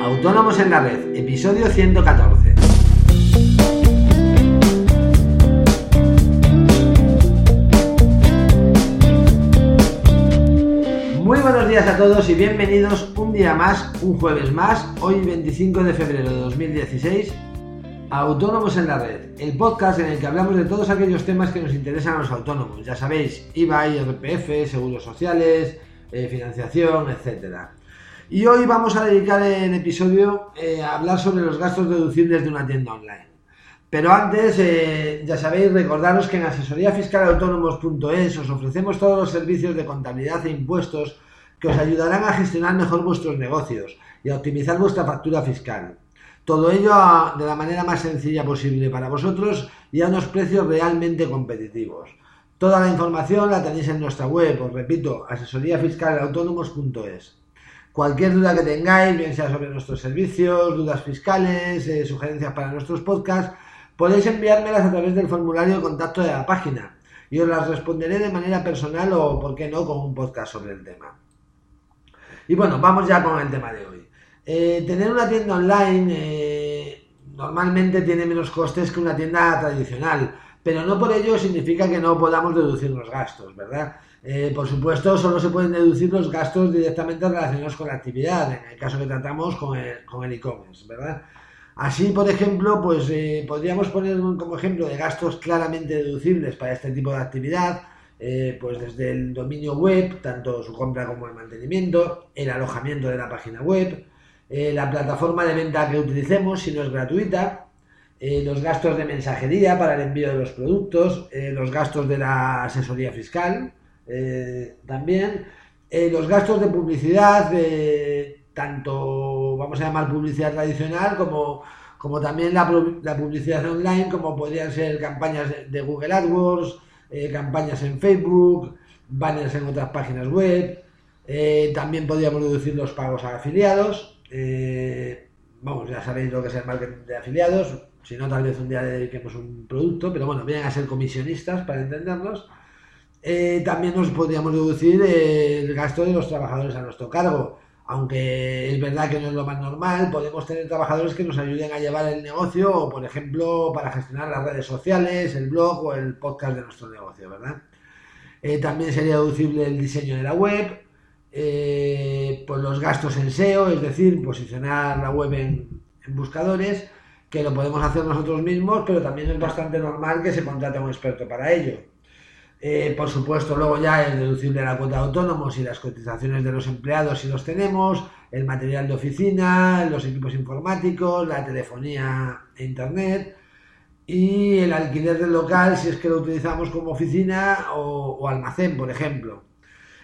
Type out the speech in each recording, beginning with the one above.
Autónomos en la Red, episodio 114. Muy buenos días a todos y bienvenidos un día más, un jueves más, hoy 25 de febrero de 2016, a Autónomos en la Red, el podcast en el que hablamos de todos aquellos temas que nos interesan a los autónomos. Ya sabéis, IVA, IRPF, seguros sociales, eh, financiación, etcétera. Y hoy vamos a dedicar el episodio eh, a hablar sobre los gastos deducibles de una tienda online. Pero antes, eh, ya sabéis, recordaros que en asesoríafiscalautónomos.es os ofrecemos todos los servicios de contabilidad e impuestos que os ayudarán a gestionar mejor vuestros negocios y a optimizar vuestra factura fiscal. Todo ello de la manera más sencilla posible para vosotros y a unos precios realmente competitivos. Toda la información la tenéis en nuestra web, os repito, asesoríafiscalautónomos.es. Cualquier duda que tengáis, bien sea sobre nuestros servicios, dudas fiscales, eh, sugerencias para nuestros podcasts, podéis enviármelas a través del formulario de contacto de la página y os las responderé de manera personal o, por qué no, con un podcast sobre el tema. Y bueno, vamos ya con el tema de hoy. Eh, tener una tienda online eh, normalmente tiene menos costes que una tienda tradicional, pero no por ello significa que no podamos deducir los gastos, ¿verdad? Eh, por supuesto, solo se pueden deducir los gastos directamente relacionados con la actividad, en el caso que tratamos con el e-commerce, ¿verdad? Así, por ejemplo, pues eh, podríamos poner como ejemplo de gastos claramente deducibles para este tipo de actividad, eh, pues desde el dominio web, tanto su compra como el mantenimiento, el alojamiento de la página web, la plataforma de venta que utilicemos, si no es gratuita, los gastos de mensajería para el envío de los productos, los gastos de la asesoría fiscal, eh, también eh, los gastos de publicidad, tanto, vamos a llamar publicidad tradicional, como, como también la, publicidad online, como podrían ser campañas de, Google AdWords, eh, campañas en Facebook, banners en otras páginas web. también podríamos reducir los pagos a afiliados. vamos, ya sabéis lo que es el marketing de afiliados. Si no, tal vez un día dediquemos un producto, pero bueno, vienen a ser comisionistas para entendernos. Eh, también nos podríamos deducir el gasto de los trabajadores a nuestro cargo. Aunque es verdad que no es lo más normal, podemos tener trabajadores que nos ayuden a llevar el negocio o, por ejemplo, para gestionar las redes sociales, el blog o el podcast de nuestro negocio, ¿verdad? Eh, también sería deducible el diseño de la web, eh, pues los gastos en SEO, es decir, posicionar la web en, en buscadores, que lo podemos hacer nosotros mismos, pero también es bastante normal que se contrate a un experto para ello. Eh, por supuesto, luego ya es deducible la cuota de autónomos y las cotizaciones de los empleados si los tenemos, el material de oficina, los equipos informáticos, la telefonía e internet y el alquiler del local si es que lo utilizamos como oficina o, almacén, por ejemplo.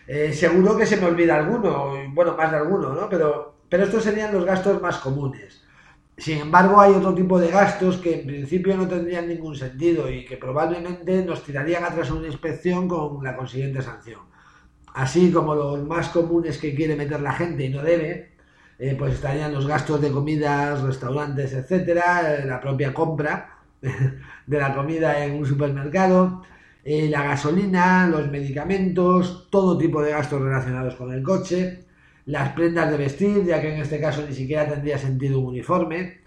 Eh, seguro que se me olvida alguno, bueno, más de alguno, ¿no? Pero, pero estos serían los gastos más comunes. Sin embargo, hay otro tipo de gastos que en principio no tendrían ningún sentido y que probablemente nos tirarían atrás una inspección con la consiguiente sanción. Así como los más comunes que quiere meter la gente y no debe, eh, pues estarían los gastos de comidas, restaurantes, etcétera, eh, la propia compra de la comida en un supermercado, eh, la gasolina, los medicamentos, todo tipo de gastos relacionados con el coche, las prendas de vestir, ya que en este caso ni siquiera tendría sentido un uniforme.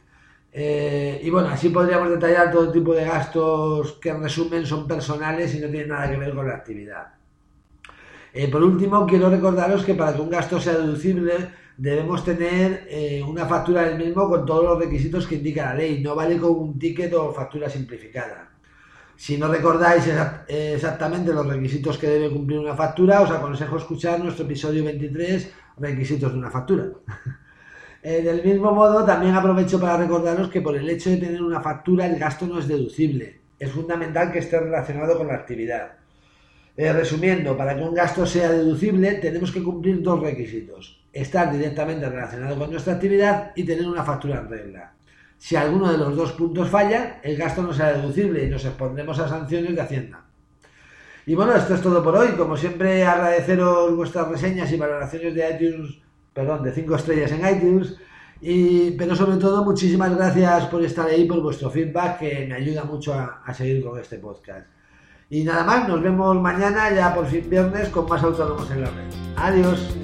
Eh, y bueno, así podríamos detallar todo tipo de gastos que en resumen son personales y no tienen nada que ver con la actividad. Eh, por último, quiero recordaros que para que un gasto sea deducible debemos tener eh, una factura del mismo con todos los requisitos que indica la ley. No vale con un ticket o factura simplificada. Si no recordáis exactamente los requisitos que debe cumplir una factura, os aconsejo escuchar nuestro episodio 23 requisitos de una factura. Eh, del mismo modo, también aprovecho para recordaros que por el hecho de tener una factura el gasto no es deducible. Es fundamental que esté relacionado con la actividad. Eh, resumiendo, para que un gasto sea deducible tenemos que cumplir dos requisitos. Estar directamente relacionado con nuestra actividad y tener una factura en regla. Si alguno de los dos puntos falla, el gasto no será deducible y nos expondremos a sanciones de Hacienda. Y bueno, esto es todo por hoy. Como siempre, agradeceros vuestras reseñas y valoraciones de iTunes, perdón, de 5 estrellas en iTunes. Y, pero sobre todo, muchísimas gracias por estar ahí, por vuestro feedback, que me ayuda mucho a, a seguir con este podcast. Y nada más, nos vemos mañana, ya por fin viernes, con más autónomos en la red. Adiós.